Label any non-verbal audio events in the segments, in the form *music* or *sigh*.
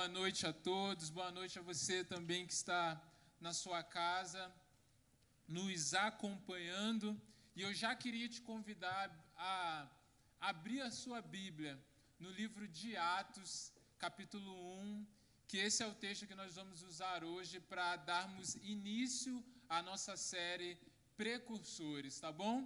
boa noite a todos, boa noite a você também que está na sua casa, nos acompanhando. E eu já queria te convidar a abrir a sua Bíblia no livro de Atos, capítulo 1, que esse é o texto que nós vamos usar hoje para darmos início à nossa série Precursores, tá bom?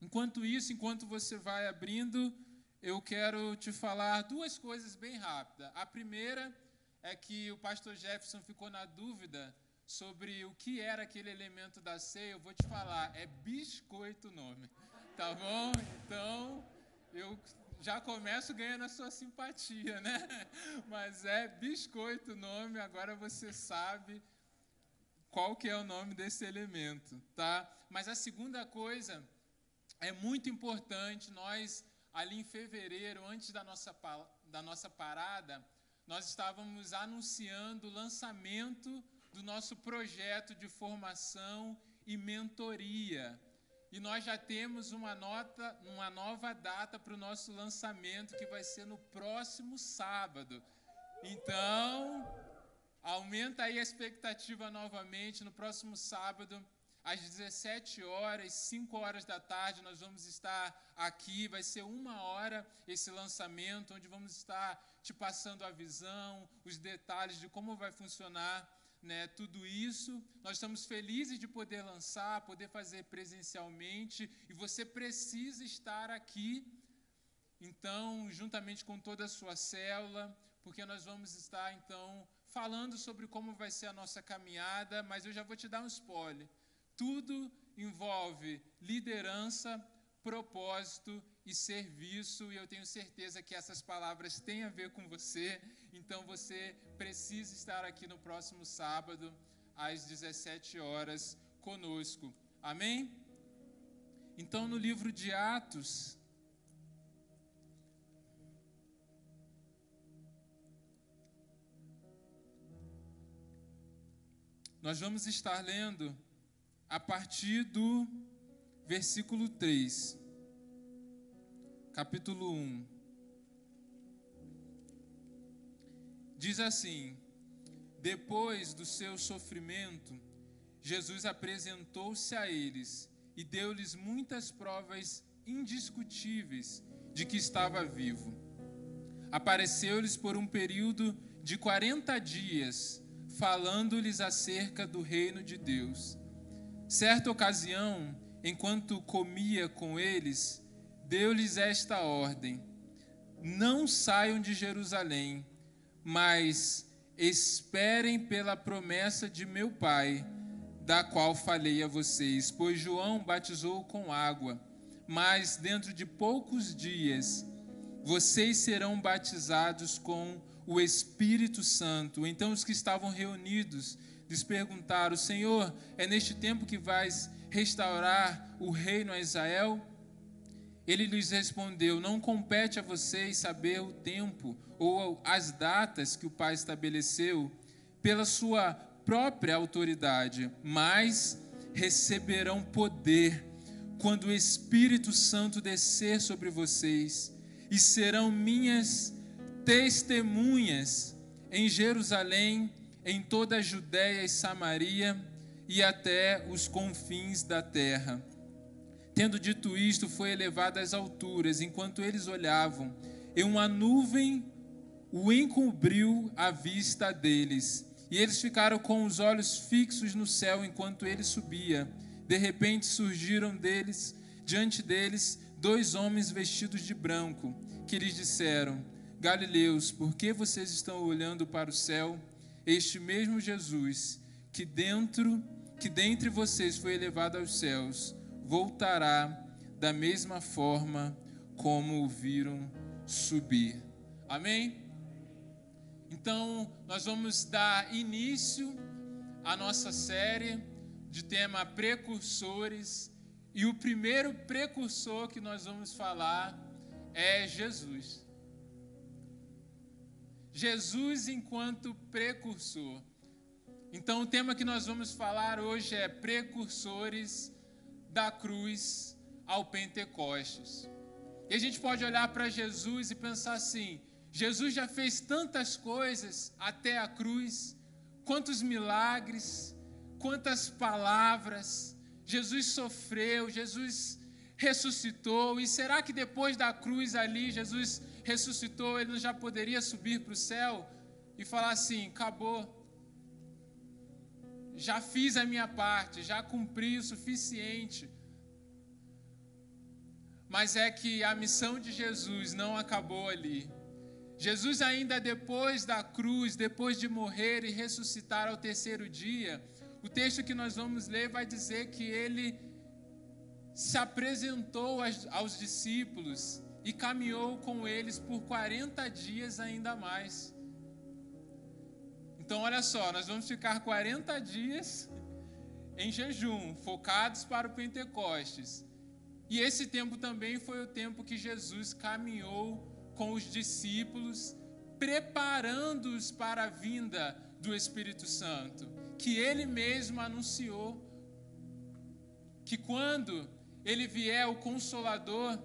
Enquanto isso, enquanto você vai abrindo, eu quero te falar duas coisas bem rápidas. A primeira é que o pastor Jefferson ficou na dúvida sobre o que era aquele elemento da ceia. Eu vou te falar, é biscoito o nome, *laughs* tá bom? Então, eu já começo ganhando a sua simpatia, né? *laughs* Mas é biscoito o nome, agora você sabe qual que é o nome desse elemento, tá? Mas a segunda coisa é muito importante nós ali em fevereiro, antes da nossa, da nossa parada, nós estávamos anunciando o lançamento do nosso projeto de formação e mentoria. E nós já temos uma, nota, uma nova data para o nosso lançamento, que vai ser no próximo sábado. Então, aumenta aí a expectativa novamente. No próximo sábado, às 17 horas, 5 horas da tarde, nós vamos estar aqui. Vai ser uma hora esse lançamento, onde vamos estar te passando a visão, os detalhes de como vai funcionar né, tudo isso. Nós estamos felizes de poder lançar, poder fazer presencialmente, e você precisa estar aqui. Então, juntamente com toda a sua célula, porque nós vamos estar então falando sobre como vai ser a nossa caminhada, mas eu já vou te dar um spoiler. Tudo envolve liderança, propósito e serviço, e eu tenho certeza que essas palavras têm a ver com você, então você precisa estar aqui no próximo sábado, às 17 horas, conosco. Amém? Então, no livro de Atos, nós vamos estar lendo a partir do versículo 3, capítulo 1. Diz assim: Depois do seu sofrimento, Jesus apresentou-se a eles e deu-lhes muitas provas indiscutíveis de que estava vivo. Apareceu-lhes por um período de 40 dias, falando-lhes acerca do reino de Deus Certa ocasião, enquanto comia com eles, deu-lhes esta ordem: Não saiam de Jerusalém, mas esperem pela promessa de meu Pai, da qual falei a vocês. Pois João batizou com água, mas dentro de poucos dias vocês serão batizados com o Espírito Santo. Então os que estavam reunidos lhes perguntaram: Senhor, é neste tempo que vais restaurar o reino a Israel? Ele lhes respondeu: Não compete a vocês saber o tempo ou as datas que o Pai estabeleceu pela sua própria autoridade, mas receberão poder quando o Espírito Santo descer sobre vocês e serão minhas testemunhas em Jerusalém, em toda a Judéia e Samaria e até os confins da terra. Tendo dito isto, foi elevado às alturas, enquanto eles olhavam, e uma nuvem o encobriu a vista deles. E eles ficaram com os olhos fixos no céu enquanto ele subia. De repente surgiram deles, diante deles, dois homens vestidos de branco, que lhes disseram: Galileus, por que vocês estão olhando para o céu? Este mesmo Jesus, que dentro que dentre vocês foi elevado aos céus, voltará da mesma forma como o viram subir. Amém? Então, nós vamos dar início à nossa série de tema precursores, e o primeiro precursor que nós vamos falar é Jesus. Jesus enquanto precursor. Então, o tema que nós vamos falar hoje é precursores da cruz ao Pentecostes. E a gente pode olhar para Jesus e pensar assim: Jesus já fez tantas coisas até a cruz, quantos milagres, quantas palavras. Jesus sofreu, Jesus ressuscitou. E será que depois da cruz ali, Jesus ressuscitou, ele já poderia subir para o céu e falar assim: acabou, já fiz a minha parte, já cumpri o suficiente. Mas é que a missão de Jesus não acabou ali. Jesus, ainda depois da cruz, depois de morrer e ressuscitar ao terceiro dia, o texto que nós vamos ler vai dizer que ele se apresentou aos discípulos e caminhou com eles por 40 dias ainda mais. Então, olha só, nós vamos ficar 40 dias em jejum, focados para o Pentecostes. E esse tempo também foi o tempo que Jesus caminhou com os discípulos, preparando-os para a vinda do Espírito Santo, que ele mesmo anunciou que quando ele vier o consolador,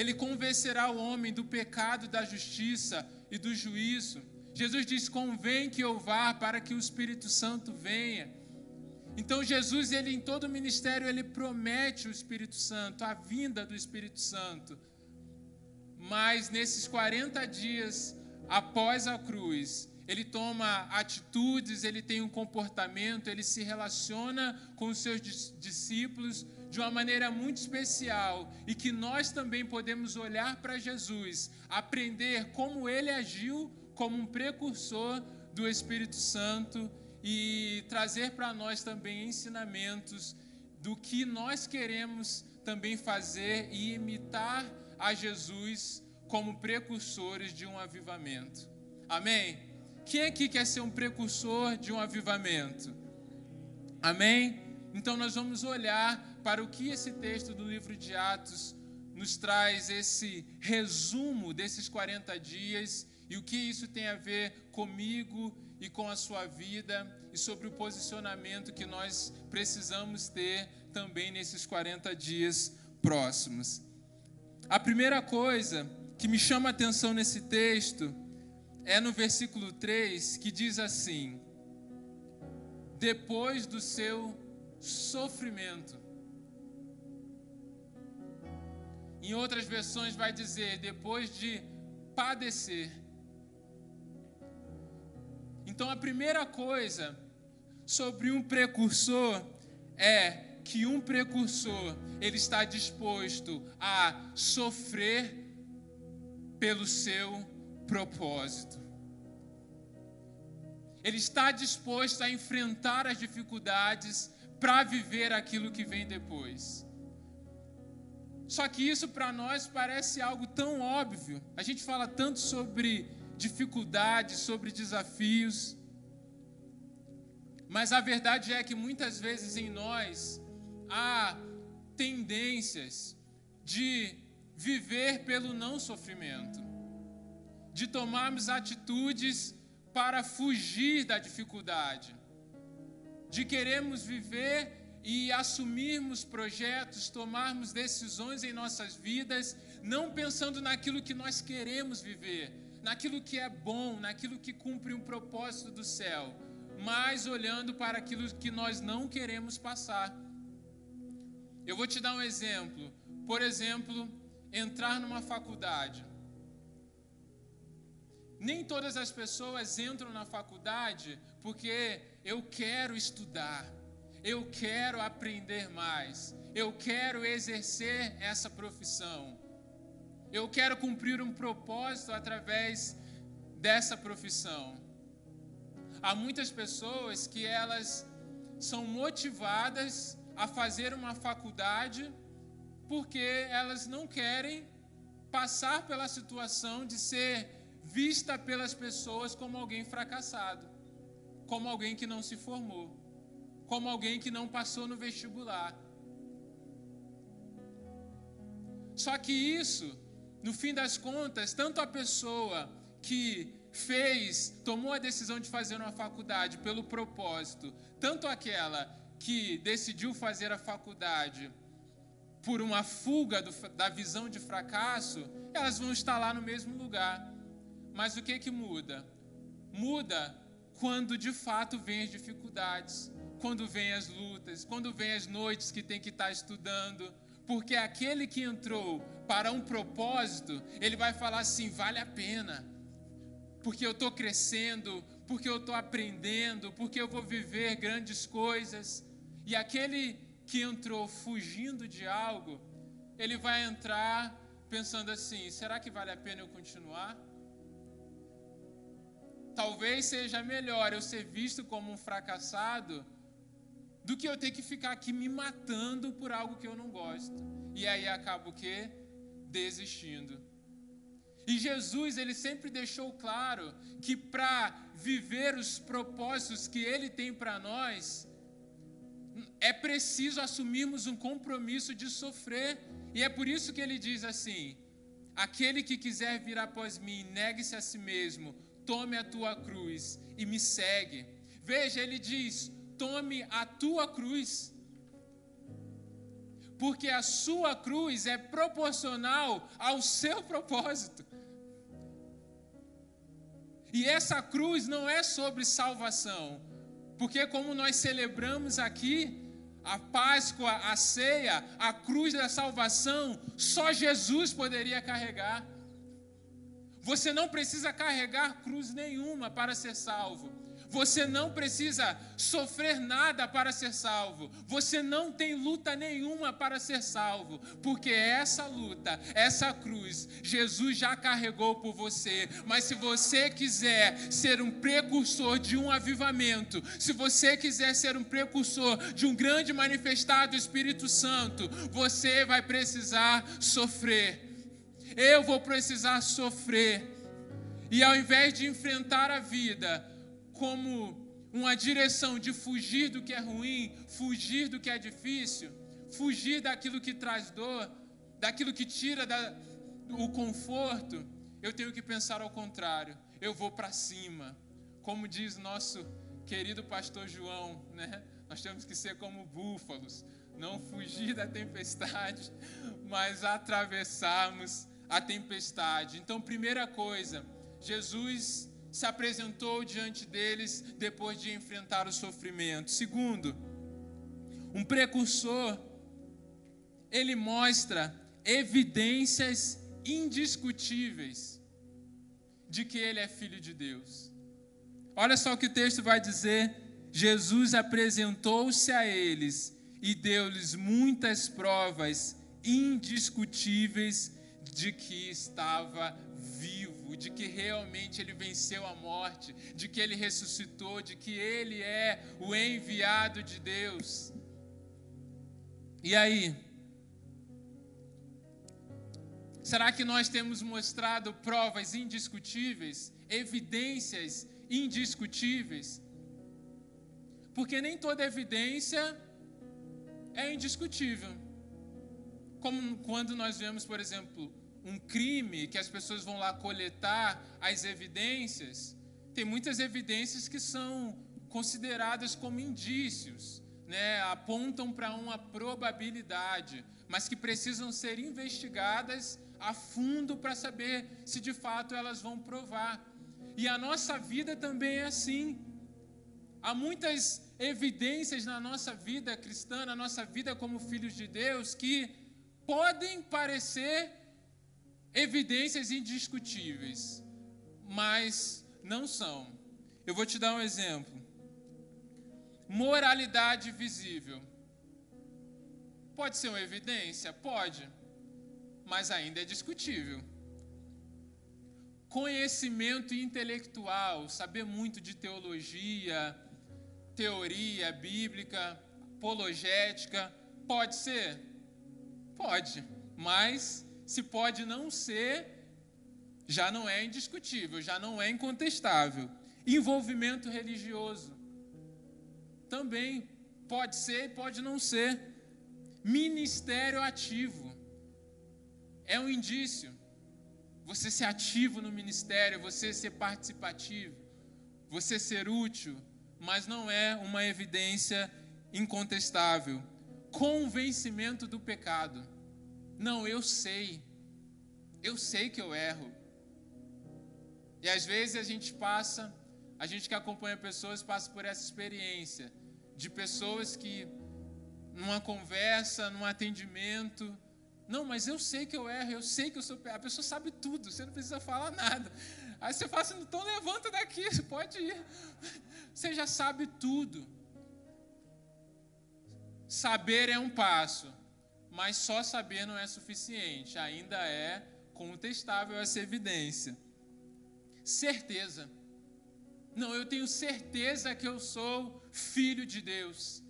ele convencerá o homem do pecado, da justiça e do juízo. Jesus diz: "Convém que eu vá para que o Espírito Santo venha". Então Jesus, ele em todo o ministério, ele promete o Espírito Santo, a vinda do Espírito Santo. Mas nesses 40 dias após a cruz, ele toma atitudes, ele tem um comportamento, ele se relaciona com os seus discípulos de uma maneira muito especial e que nós também podemos olhar para Jesus, aprender como ele agiu como um precursor do Espírito Santo e trazer para nós também ensinamentos do que nós queremos também fazer e imitar a Jesus como precursores de um avivamento. Amém? Quem aqui quer ser um precursor de um avivamento? Amém? Então nós vamos olhar para o que esse texto do livro de Atos nos traz esse resumo desses 40 dias e o que isso tem a ver comigo e com a sua vida e sobre o posicionamento que nós precisamos ter também nesses 40 dias próximos. A primeira coisa que me chama a atenção nesse texto é no versículo 3 que diz assim: Depois do seu sofrimento. Em outras versões vai dizer depois de padecer. Então a primeira coisa sobre um precursor é que um precursor ele está disposto a sofrer pelo seu propósito. Ele está disposto a enfrentar as dificuldades para viver aquilo que vem depois. Só que isso para nós parece algo tão óbvio. A gente fala tanto sobre dificuldades, sobre desafios. Mas a verdade é que muitas vezes em nós há tendências de viver pelo não sofrimento, de tomarmos atitudes para fugir da dificuldade, de queremos viver e assumirmos projetos, tomarmos decisões em nossas vidas, não pensando naquilo que nós queremos viver, naquilo que é bom, naquilo que cumpre um propósito do céu, mas olhando para aquilo que nós não queremos passar. Eu vou te dar um exemplo. Por exemplo, entrar numa faculdade. Nem todas as pessoas entram na faculdade porque eu quero estudar, eu quero aprender mais, eu quero exercer essa profissão, eu quero cumprir um propósito através dessa profissão. Há muitas pessoas que elas são motivadas a fazer uma faculdade porque elas não querem passar pela situação de ser vista pelas pessoas como alguém fracassado, como alguém que não se formou, como alguém que não passou no vestibular. Só que isso, no fim das contas, tanto a pessoa que fez, tomou a decisão de fazer uma faculdade pelo propósito, tanto aquela que decidiu fazer a faculdade por uma fuga do, da visão de fracasso, elas vão estar lá no mesmo lugar. Mas o que que muda? Muda quando de fato vem as dificuldades, quando vem as lutas, quando vem as noites que tem que estar estudando, porque aquele que entrou para um propósito, ele vai falar assim: vale a pena, porque eu estou crescendo, porque eu estou aprendendo, porque eu vou viver grandes coisas. E aquele que entrou fugindo de algo, ele vai entrar pensando assim: será que vale a pena eu continuar? Talvez seja melhor eu ser visto como um fracassado do que eu ter que ficar aqui me matando por algo que eu não gosto. E aí acabo o quê? Desistindo. E Jesus, ele sempre deixou claro que para viver os propósitos que ele tem para nós, é preciso assumirmos um compromisso de sofrer. E é por isso que ele diz assim: Aquele que quiser vir após mim, negue-se a si mesmo, tome a tua cruz e me segue. Veja, ele diz: tome a tua cruz. Porque a sua cruz é proporcional ao seu propósito. E essa cruz não é sobre salvação, porque, como nós celebramos aqui, a Páscoa, a ceia, a cruz da salvação, só Jesus poderia carregar. Você não precisa carregar cruz nenhuma para ser salvo. Você não precisa sofrer nada para ser salvo. Você não tem luta nenhuma para ser salvo, porque essa luta, essa cruz, Jesus já carregou por você. Mas se você quiser ser um precursor de um avivamento, se você quiser ser um precursor de um grande manifestado do Espírito Santo, você vai precisar sofrer. Eu vou precisar sofrer. E ao invés de enfrentar a vida, como uma direção de fugir do que é ruim, fugir do que é difícil, fugir daquilo que traz dor, daquilo que tira da, o conforto, eu tenho que pensar ao contrário. Eu vou para cima. Como diz nosso querido pastor João, né? Nós temos que ser como búfalos, não fugir da tempestade, *laughs* mas atravessarmos a tempestade. Então, primeira coisa, Jesus se apresentou diante deles depois de enfrentar o sofrimento. Segundo, um precursor, ele mostra evidências indiscutíveis de que ele é filho de Deus. Olha só o que o texto vai dizer. Jesus apresentou-se a eles e deu-lhes muitas provas indiscutíveis de que estava vivo de que realmente ele venceu a morte, de que ele ressuscitou, de que ele é o enviado de Deus. E aí? Será que nós temos mostrado provas indiscutíveis, evidências indiscutíveis? Porque nem toda evidência é indiscutível. Como quando nós vemos, por exemplo, um crime que as pessoas vão lá coletar as evidências, tem muitas evidências que são consideradas como indícios, né? apontam para uma probabilidade, mas que precisam ser investigadas a fundo para saber se de fato elas vão provar. E a nossa vida também é assim. Há muitas evidências na nossa vida cristã, na nossa vida como filhos de Deus, que podem parecer evidências indiscutíveis, mas não são. Eu vou te dar um exemplo. Moralidade visível. Pode ser uma evidência? Pode, mas ainda é discutível. Conhecimento intelectual, saber muito de teologia, teoria bíblica, apologética, pode ser? Pode, mas se pode não ser, já não é indiscutível, já não é incontestável. Envolvimento religioso também pode ser e pode não ser. Ministério ativo é um indício. Você ser ativo no ministério, você ser participativo, você ser útil, mas não é uma evidência incontestável. convencimento do pecado. Não, eu sei. Eu sei que eu erro. E às vezes a gente passa, a gente que acompanha pessoas passa por essa experiência de pessoas que numa conversa, num atendimento, não, mas eu sei que eu erro, eu sei que eu sou. A pessoa sabe tudo, você não precisa falar nada. Aí você fala assim, então levanta daqui, você pode ir. Você já sabe tudo. Saber é um passo, mas só saber não é suficiente, ainda é contestável essa evidência. Certeza. Não, eu tenho certeza que eu sou filho de Deus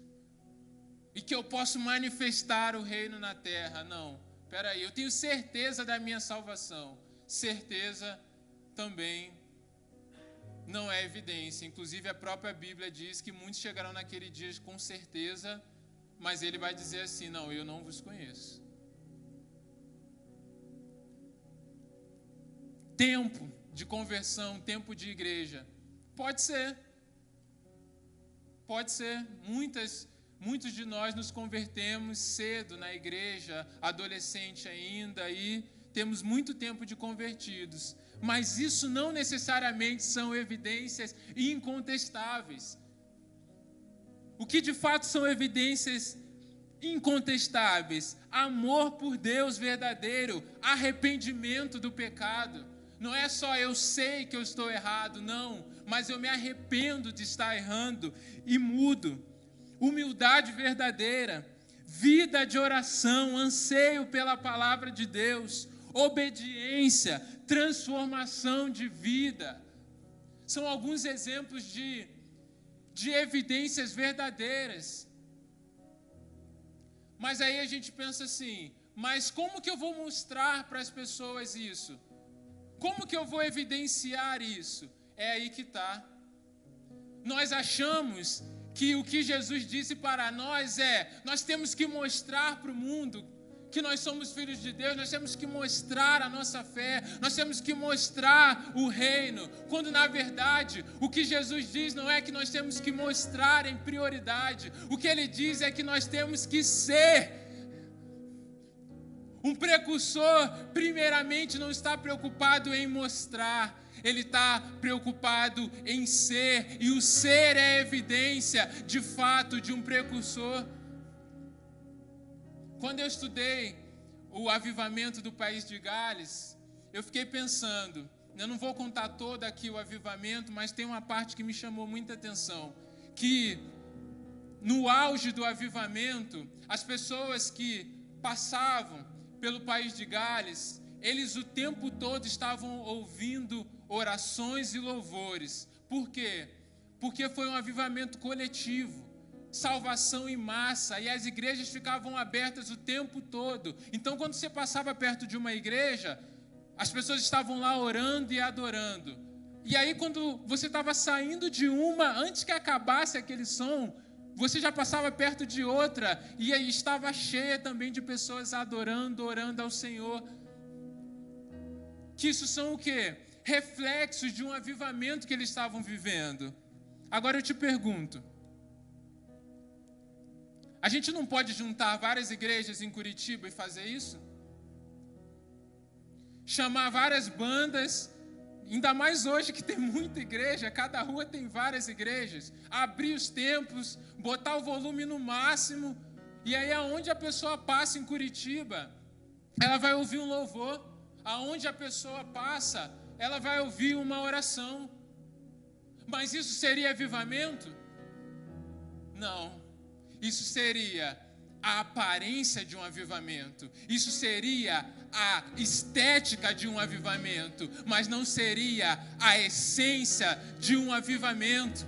e que eu posso manifestar o reino na terra. Não, peraí, eu tenho certeza da minha salvação. Certeza também não é evidência. Inclusive, a própria Bíblia diz que muitos chegarão naquele dia com certeza mas ele vai dizer assim: Não, eu não vos conheço. Tempo de conversão, tempo de igreja. Pode ser. Pode ser. Muitas, muitos de nós nos convertemos cedo na igreja, adolescente ainda, e temos muito tempo de convertidos. Mas isso não necessariamente são evidências incontestáveis. O que de fato são evidências incontestáveis: amor por Deus verdadeiro, arrependimento do pecado. Não é só eu sei que eu estou errado, não, mas eu me arrependo de estar errando e mudo. Humildade verdadeira, vida de oração, anseio pela palavra de Deus, obediência, transformação de vida. São alguns exemplos de de evidências verdadeiras. Mas aí a gente pensa assim: mas como que eu vou mostrar para as pessoas isso? Como que eu vou evidenciar isso? É aí que está. Nós achamos que o que Jesus disse para nós é: nós temos que mostrar para o mundo que nós somos filhos de Deus, nós temos que mostrar a nossa fé, nós temos que mostrar o reino, quando na verdade o que Jesus diz não é que nós temos que mostrar em prioridade, o que ele diz é que nós temos que ser. Um precursor, primeiramente, não está preocupado em mostrar, ele está preocupado em ser, e o ser é evidência, de fato, de um precursor. Quando eu estudei o avivamento do país de Gales, eu fiquei pensando, eu não vou contar todo aqui o avivamento, mas tem uma parte que me chamou muita atenção, que no auge do avivamento, as pessoas que passavam pelo país de Gales, eles o tempo todo estavam ouvindo orações e louvores. Por quê? Porque foi um avivamento coletivo salvação em massa e as igrejas ficavam abertas o tempo todo. Então, quando você passava perto de uma igreja, as pessoas estavam lá orando e adorando. E aí, quando você estava saindo de uma, antes que acabasse aquele som, você já passava perto de outra e aí estava cheia também de pessoas adorando, orando ao Senhor. Que isso são o quê? Reflexos de um avivamento que eles estavam vivendo. Agora eu te pergunto, a gente não pode juntar várias igrejas em Curitiba e fazer isso? Chamar várias bandas, ainda mais hoje que tem muita igreja, cada rua tem várias igrejas, abrir os templos, botar o volume no máximo, e aí aonde a pessoa passa em Curitiba, ela vai ouvir um louvor, aonde a pessoa passa, ela vai ouvir uma oração. Mas isso seria avivamento? Não. Isso seria a aparência de um avivamento, isso seria a estética de um avivamento, mas não seria a essência de um avivamento.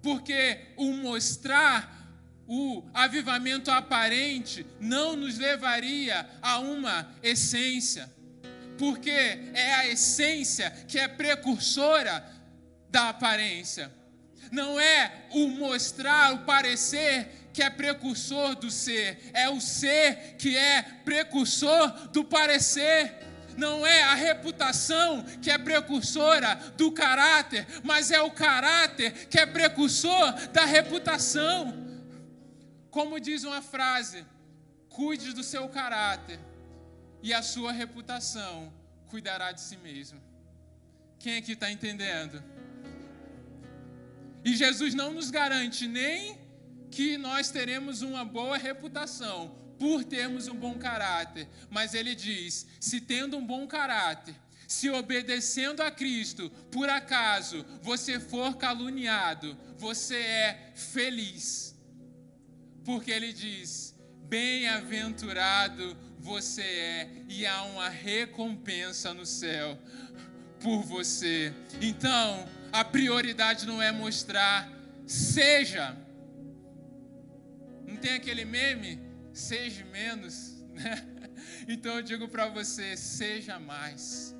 Porque o mostrar o avivamento aparente não nos levaria a uma essência, porque é a essência que é precursora da aparência não é o mostrar, o parecer que é precursor do ser, é o ser que é precursor do parecer. Não é a reputação que é precursora do caráter, mas é o caráter que é precursor da reputação. Como diz uma frase, cuide do seu caráter e a sua reputação cuidará de si mesmo. Quem aqui está entendendo? E Jesus não nos garante nem que nós teremos uma boa reputação por termos um bom caráter, mas ele diz: se tendo um bom caráter, se obedecendo a Cristo, por acaso você for caluniado, você é feliz. Porque ele diz: bem-aventurado você é, e há uma recompensa no céu por você. Então, a prioridade não é mostrar, seja. Não tem aquele meme? Seja menos, né? *laughs* Então eu digo para você, seja mais.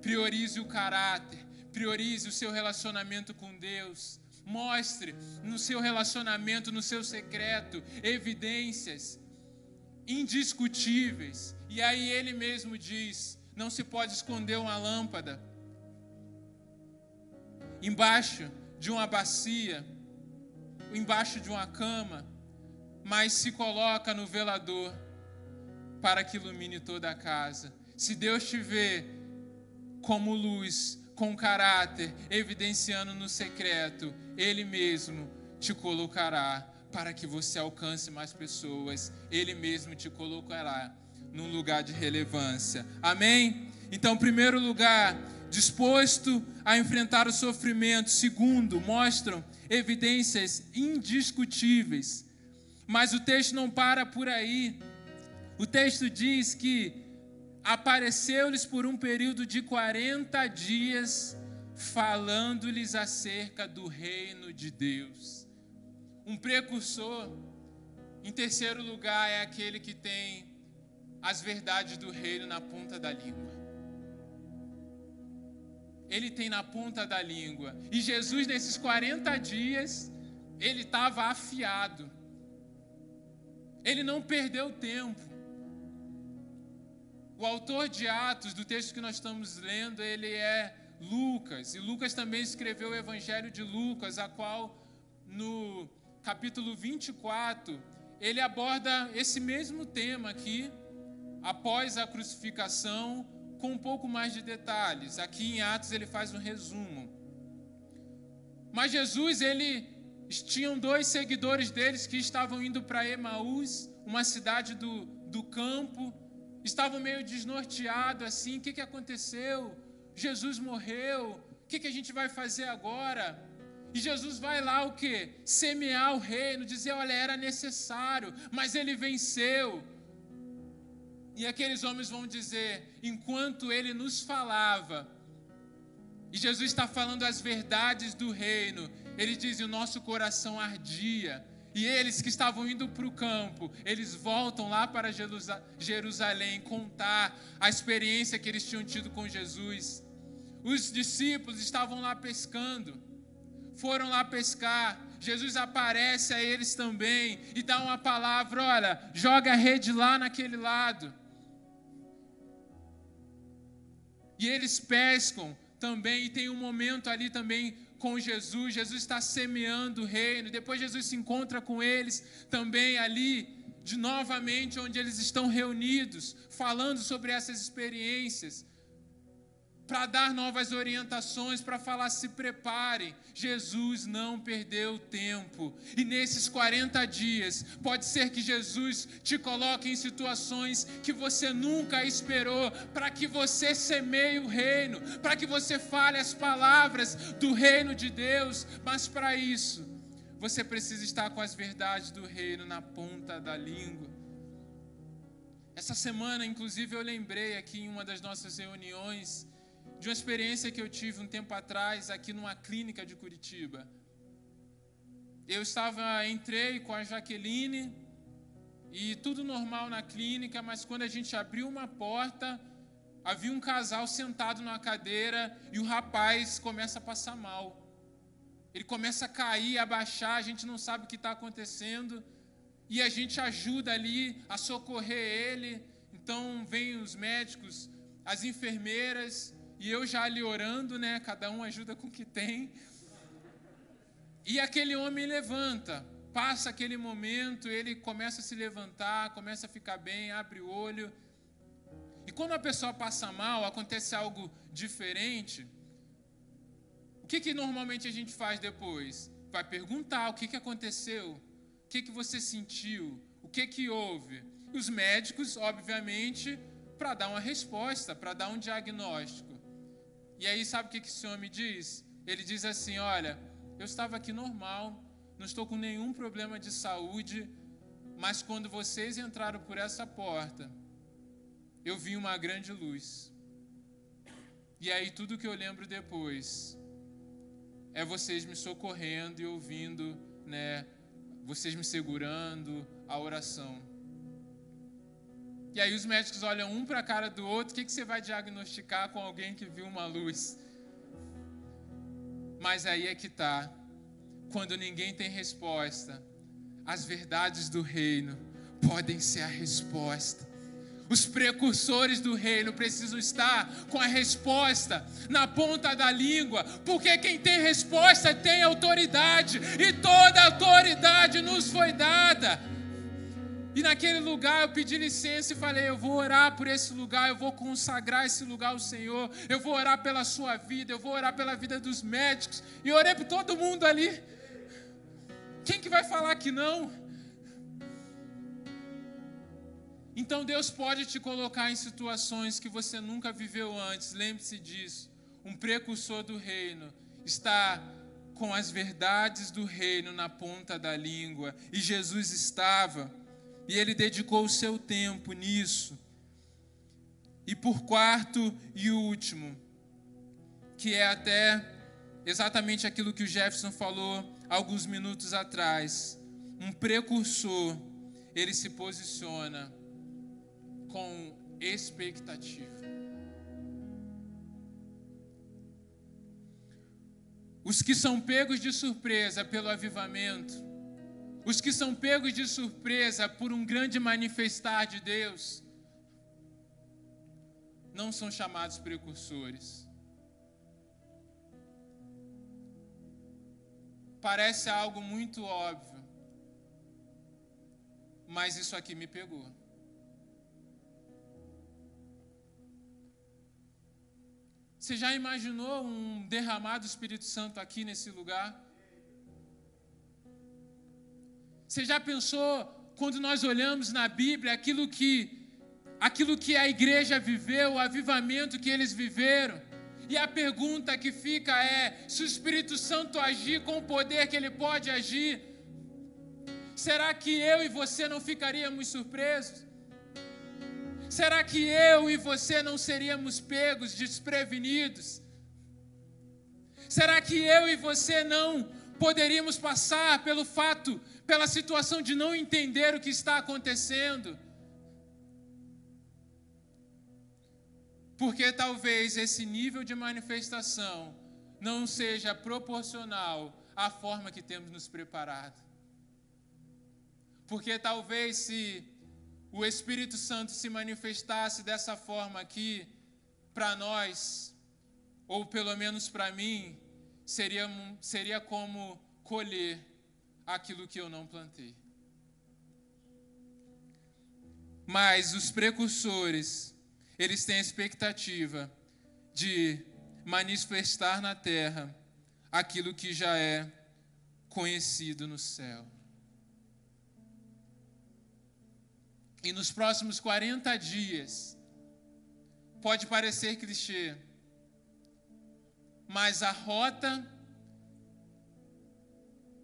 Priorize o caráter, priorize o seu relacionamento com Deus. Mostre no seu relacionamento, no seu secreto, evidências indiscutíveis. E aí ele mesmo diz: não se pode esconder uma lâmpada embaixo de uma bacia, embaixo de uma cama, mas se coloca no velador para que ilumine toda a casa. Se Deus te vê como luz, com caráter, evidenciando no secreto, Ele mesmo te colocará para que você alcance mais pessoas. Ele mesmo te colocará num lugar de relevância. Amém? Então, primeiro lugar, disposto a enfrentar o sofrimento. Segundo, mostram evidências indiscutíveis. Mas o texto não para por aí. O texto diz que apareceu-lhes por um período de 40 dias, falando-lhes acerca do reino de Deus. Um precursor, em terceiro lugar, é aquele que tem as verdades do reino na ponta da língua. Ele tem na ponta da língua. E Jesus, nesses 40 dias, ele estava afiado. Ele não perdeu tempo. O autor de Atos, do texto que nós estamos lendo, ele é Lucas. E Lucas também escreveu o Evangelho de Lucas, a qual no capítulo 24 ele aborda esse mesmo tema aqui após a crucificação, com um pouco mais de detalhes. Aqui em Atos ele faz um resumo. Mas Jesus, ele tinham dois seguidores deles que estavam indo para Emaús, uma cidade do, do campo, estavam meio desnorteados assim, o que, que aconteceu? Jesus morreu, o que, que a gente vai fazer agora? E Jesus vai lá o que? Semear o reino, dizer, olha, era necessário, mas ele venceu. E aqueles homens vão dizer: enquanto ele nos falava, e Jesus está falando as verdades do reino, ele diz: o nosso coração ardia. E eles que estavam indo para o campo, eles voltam lá para Jerusalém contar a experiência que eles tinham tido com Jesus. Os discípulos estavam lá pescando, foram lá pescar. Jesus aparece a eles também e dá uma palavra: olha, joga a rede lá naquele lado. E eles pescam também, e tem um momento ali também com Jesus. Jesus está semeando o reino. Depois Jesus se encontra com eles também ali, de novamente, onde eles estão reunidos, falando sobre essas experiências para dar novas orientações, para falar: se preparem. Jesus não perdeu tempo. E nesses 40 dias, pode ser que Jesus te coloque em situações que você nunca esperou, para que você semeie o reino, para que você fale as palavras do reino de Deus. Mas para isso, você precisa estar com as verdades do reino na ponta da língua. Essa semana, inclusive, eu lembrei aqui em uma das nossas reuniões de uma experiência que eu tive um tempo atrás aqui numa clínica de Curitiba. Eu estava, entrei com a Jaqueline e tudo normal na clínica, mas quando a gente abriu uma porta, havia um casal sentado numa cadeira e o rapaz começa a passar mal. Ele começa a cair, a baixar, a gente não sabe o que está acontecendo e a gente ajuda ali a socorrer ele. Então vem os médicos, as enfermeiras e eu já ali orando, né? Cada um ajuda com o que tem. E aquele homem levanta. passa aquele momento, ele começa a se levantar, começa a ficar bem, abre o olho. E quando a pessoa passa mal, acontece algo diferente. O que, que normalmente a gente faz depois? Vai perguntar o que, que aconteceu, o que, que você sentiu, o que, que houve. E os médicos, obviamente, para dar uma resposta, para dar um diagnóstico. E aí, sabe o que, que esse homem diz? Ele diz assim: Olha, eu estava aqui normal, não estou com nenhum problema de saúde, mas quando vocês entraram por essa porta, eu vi uma grande luz. E aí tudo que eu lembro depois é vocês me socorrendo e ouvindo, né, vocês me segurando a oração. E aí os médicos olham um para a cara do outro, o que, que você vai diagnosticar com alguém que viu uma luz? Mas aí é que está quando ninguém tem resposta, as verdades do reino podem ser a resposta. Os precursores do reino precisam estar com a resposta na ponta da língua, porque quem tem resposta tem autoridade, e toda autoridade nos foi dada. E naquele lugar eu pedi licença e falei: Eu vou orar por esse lugar, eu vou consagrar esse lugar ao Senhor, eu vou orar pela sua vida, eu vou orar pela vida dos médicos. E orei por todo mundo ali. Quem que vai falar que não? Então Deus pode te colocar em situações que você nunca viveu antes. Lembre-se disso. Um precursor do reino está com as verdades do reino na ponta da língua. E Jesus estava, e ele dedicou o seu tempo nisso. E por quarto e último, que é até exatamente aquilo que o Jefferson falou alguns minutos atrás, um precursor, ele se posiciona com expectativa. Os que são pegos de surpresa pelo avivamento, os que são pegos de surpresa por um grande manifestar de Deus, não são chamados precursores. Parece algo muito óbvio, mas isso aqui me pegou. Você já imaginou um derramado Espírito Santo aqui nesse lugar? Você já pensou quando nós olhamos na Bíblia aquilo que aquilo que a igreja viveu, o avivamento que eles viveram? E a pergunta que fica é: se o Espírito Santo agir com o poder que ele pode agir, será que eu e você não ficaríamos surpresos? Será que eu e você não seríamos pegos, desprevenidos? Será que eu e você não poderíamos passar pelo fato, pela situação de não entender o que está acontecendo? Porque talvez esse nível de manifestação não seja proporcional à forma que temos nos preparado. Porque talvez se o Espírito Santo se manifestasse dessa forma aqui, para nós, ou pelo menos para mim, seria, seria como colher aquilo que eu não plantei. Mas os precursores, eles têm a expectativa de manifestar na terra aquilo que já é conhecido no céu. E nos próximos 40 dias, pode parecer clichê, mas a rota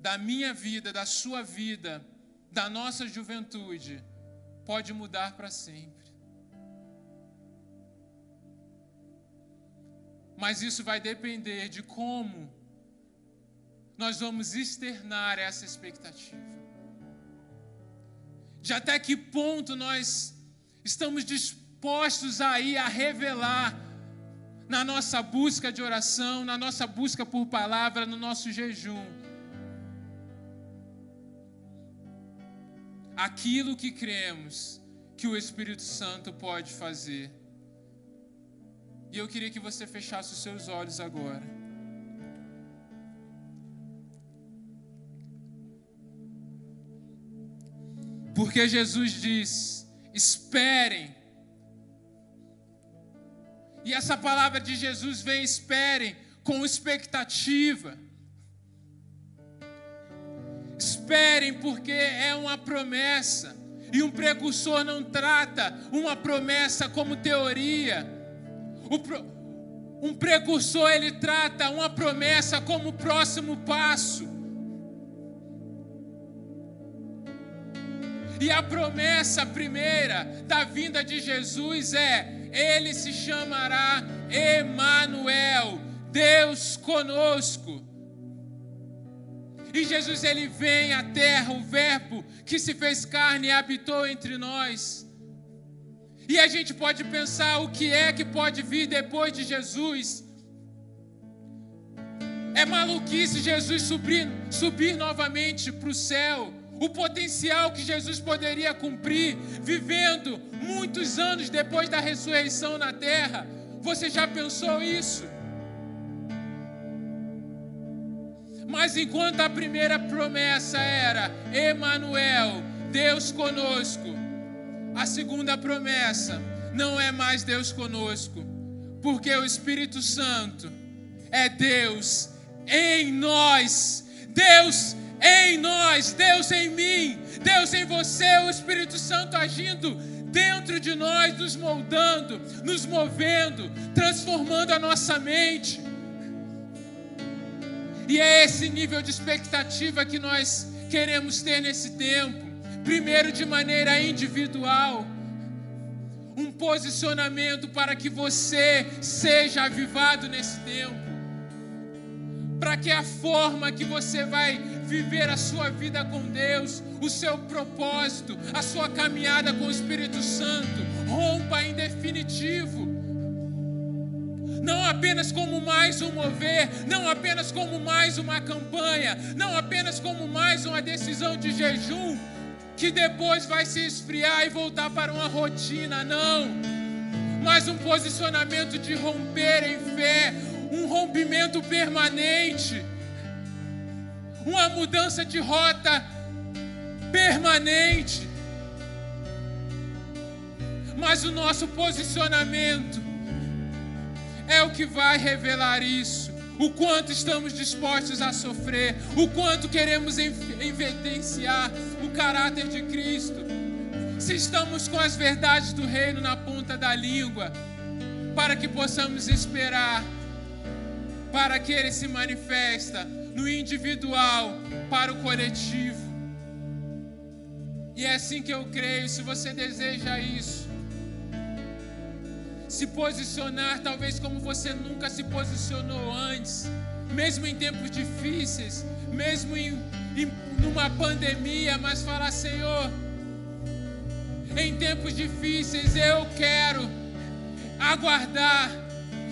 da minha vida, da sua vida, da nossa juventude, pode mudar para sempre. mas isso vai depender de como nós vamos externar essa expectativa. De até que ponto nós estamos dispostos aí a revelar na nossa busca de oração, na nossa busca por palavra, no nosso jejum. Aquilo que cremos que o Espírito Santo pode fazer e eu queria que você fechasse os seus olhos agora. Porque Jesus diz: esperem. E essa palavra de Jesus vem, esperem, com expectativa. Esperem, porque é uma promessa. E um precursor não trata uma promessa como teoria. Um precursor ele trata uma promessa como próximo passo. E a promessa primeira da vinda de Jesus é: ele se chamará Emanuel, Deus conosco. E Jesus ele vem à terra, o verbo que se fez carne e habitou entre nós. E a gente pode pensar o que é que pode vir depois de Jesus. É maluquice Jesus subir, subir novamente para o céu. O potencial que Jesus poderia cumprir, vivendo muitos anos depois da ressurreição na terra. Você já pensou isso? Mas enquanto a primeira promessa era Emanuel, Deus conosco, a segunda promessa não é mais Deus conosco, porque o Espírito Santo é Deus em nós. Deus em nós, Deus em mim, Deus em você, o Espírito Santo agindo dentro de nós, nos moldando, nos movendo, transformando a nossa mente. E é esse nível de expectativa que nós queremos ter nesse tempo. Primeiro, de maneira individual, um posicionamento para que você seja avivado nesse tempo. Para que a forma que você vai viver a sua vida com Deus, o seu propósito, a sua caminhada com o Espírito Santo, rompa em definitivo não apenas como mais um mover, não apenas como mais uma campanha, não apenas como mais uma decisão de jejum, que depois vai se esfriar e voltar para uma rotina, não. Mas um posicionamento de romper em fé, um rompimento permanente, uma mudança de rota permanente. Mas o nosso posicionamento é o que vai revelar isso. O quanto estamos dispostos a sofrer, o quanto queremos evidenciar o caráter de Cristo. Se estamos com as verdades do reino na ponta da língua, para que possamos esperar, para que ele se manifesta no individual para o coletivo. E é assim que eu creio, se você deseja isso, se posicionar, talvez como você nunca se posicionou antes, mesmo em tempos difíceis, mesmo em, em numa pandemia, mas falar, Senhor, em tempos difíceis eu quero aguardar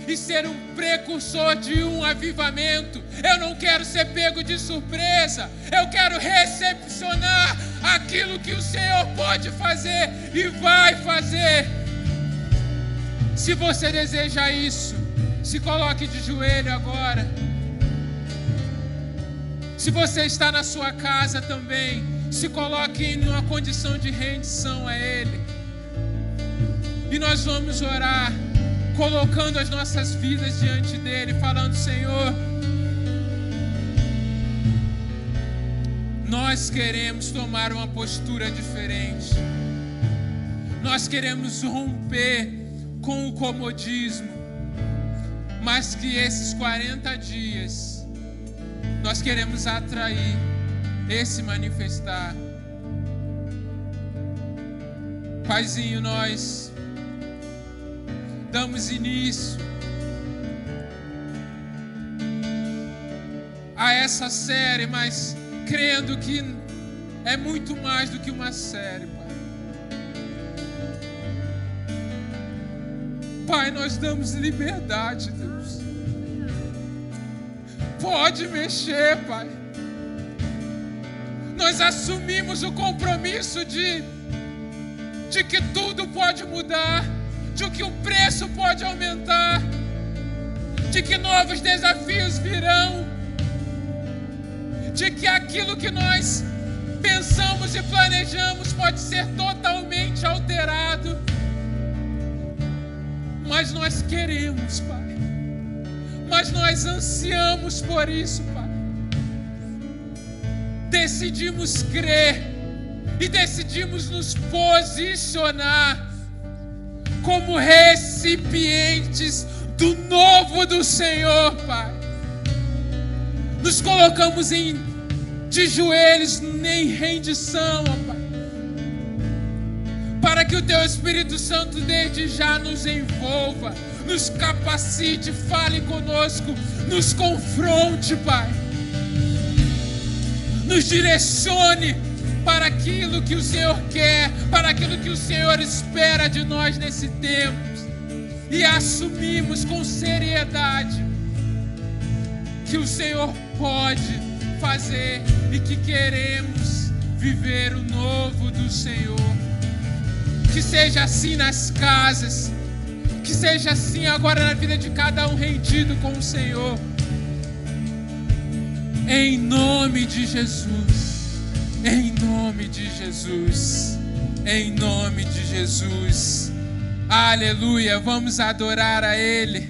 e ser um precursor de um avivamento. Eu não quero ser pego de surpresa. Eu quero recepcionar aquilo que o Senhor pode fazer e vai fazer. Se você deseja isso, se coloque de joelho agora. Se você está na sua casa também, se coloque em uma condição de rendição a Ele. E nós vamos orar, colocando as nossas vidas diante dEle, falando: Senhor, nós queremos tomar uma postura diferente. Nós queremos romper com o comodismo, mas que esses 40 dias nós queremos atrair esse manifestar. Paizinho, nós damos início a essa série, mas crendo que é muito mais do que uma série. Pai, nós damos liberdade, Deus. Pode mexer, Pai. Nós assumimos o compromisso de, de que tudo pode mudar, de que o preço pode aumentar, de que novos desafios virão, de que aquilo que nós pensamos e planejamos pode ser totalmente alterado. Mas nós queremos, Pai. Mas nós ansiamos por isso, Pai. Decidimos crer e decidimos nos posicionar como recipientes do novo do Senhor, Pai. Nos colocamos em de joelhos em rendição, ó. Para que o Teu Espírito Santo desde já nos envolva, nos capacite, fale conosco, nos confronte, Pai. Nos direcione para aquilo que o Senhor quer, para aquilo que o Senhor espera de nós nesse tempo. E assumimos com seriedade que o Senhor pode fazer e que queremos viver o novo do Senhor. Que seja assim nas casas, que seja assim agora na vida de cada um rendido com o Senhor. Em nome de Jesus, em nome de Jesus, em nome de Jesus. Aleluia, vamos adorar a Ele.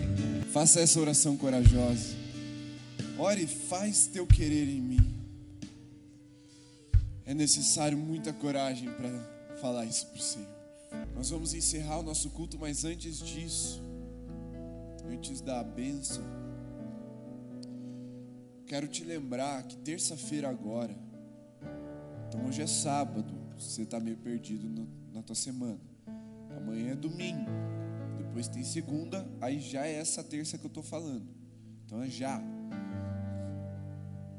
Faça essa oração corajosa. Ore, faz teu querer em mim. É necessário muita coragem para falar isso para o Senhor. Nós vamos encerrar o nosso culto, mas antes disso, antes da bênção, quero te lembrar que terça-feira agora, então hoje é sábado, você está meio perdido no, na tua semana. Amanhã é domingo, depois tem segunda, aí já é essa terça que eu estou falando. Então é já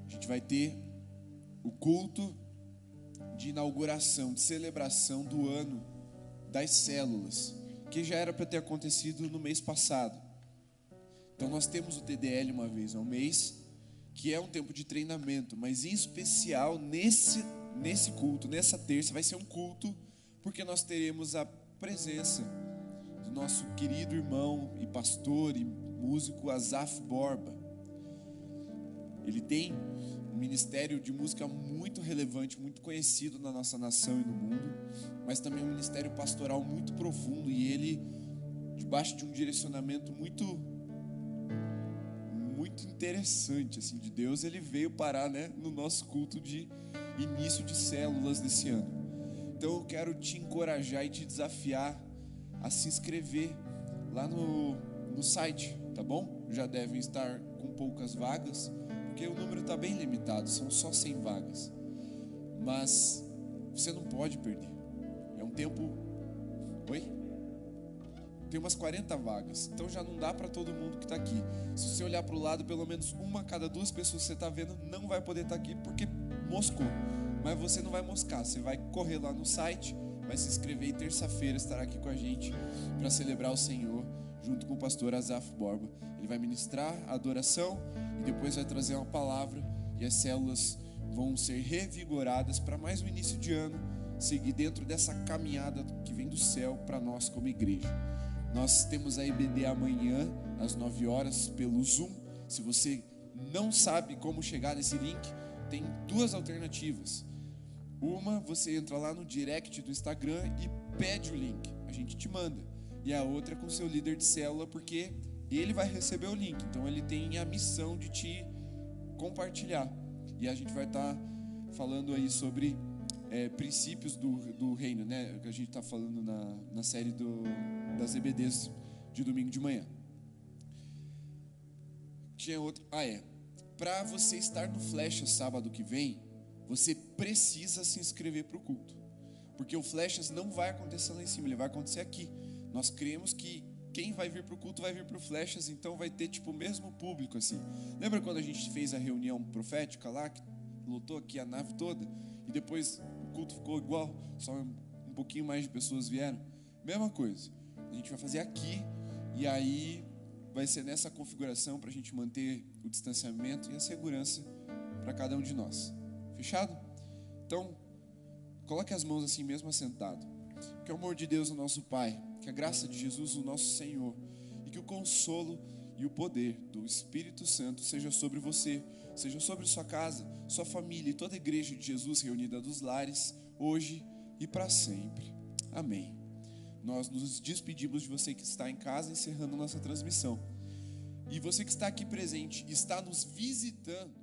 a gente vai ter o culto de inauguração, de celebração do ano das células, que já era para ter acontecido no mês passado. Então nós temos o TDL uma vez ao mês, que é um tempo de treinamento, mas em especial nesse nesse culto, nessa terça vai ser um culto porque nós teremos a presença do nosso querido irmão e pastor e músico Azaf Borba. Ele tem um ministério de música muito relevante, muito conhecido na nossa nação e no mundo, mas também um ministério pastoral muito profundo e ele debaixo de um direcionamento muito muito interessante assim de Deus, ele veio parar, né, no nosso culto de início de células desse ano. Então eu quero te encorajar e te desafiar a se inscrever lá no, no site, tá bom? Já devem estar com poucas vagas porque o número está bem limitado, são só 100 vagas. Mas você não pode perder. É um tempo. Oi? Tem umas 40 vagas, então já não dá para todo mundo que está aqui. Se você olhar para o lado, pelo menos uma a cada duas pessoas que você está vendo não vai poder estar tá aqui porque moscou. Mas você não vai moscar, você vai correr lá no site, vai se inscrever e terça-feira estará aqui com a gente para celebrar o Senhor junto com o pastor Azaf Borba. Ele vai ministrar a adoração e depois vai trazer uma palavra e as células vão ser revigoradas para mais um início de ano, seguir dentro dessa caminhada que vem do céu para nós como igreja. Nós temos a IBD amanhã às 9 horas pelo Zoom. Se você não sabe como chegar nesse link, tem duas alternativas. Uma, você entra lá no direct do Instagram e pede o link, a gente te manda. E a outra com seu líder de célula, porque ele vai receber o link. Então ele tem a missão de te compartilhar. E a gente vai estar tá falando aí sobre é, princípios do, do reino, né? Que a gente está falando na, na série do, das EBDs de domingo de manhã. Tinha outro. Ah, é. Para você estar no Flecha sábado que vem, você precisa se inscrever para o culto. Porque o Flechas não vai acontecer lá em cima, ele vai acontecer aqui. Nós cremos que quem vai vir para o culto vai vir para o Flechas, então vai ter tipo o mesmo público assim. Lembra quando a gente fez a reunião profética lá, que lotou aqui a nave toda, e depois o culto ficou igual, só um pouquinho mais de pessoas vieram? Mesma coisa. A gente vai fazer aqui, e aí vai ser nessa configuração para a gente manter o distanciamento e a segurança para cada um de nós. Fechado? Então, coloque as mãos assim mesmo assentado. Que o amor de Deus, o nosso Pai que a graça de Jesus, o nosso Senhor, e que o consolo e o poder do Espírito Santo seja sobre você, seja sobre sua casa, sua família e toda a igreja de Jesus reunida dos lares, hoje e para sempre. Amém. Nós nos despedimos de você que está em casa, encerrando nossa transmissão. E você que está aqui presente, está nos visitando.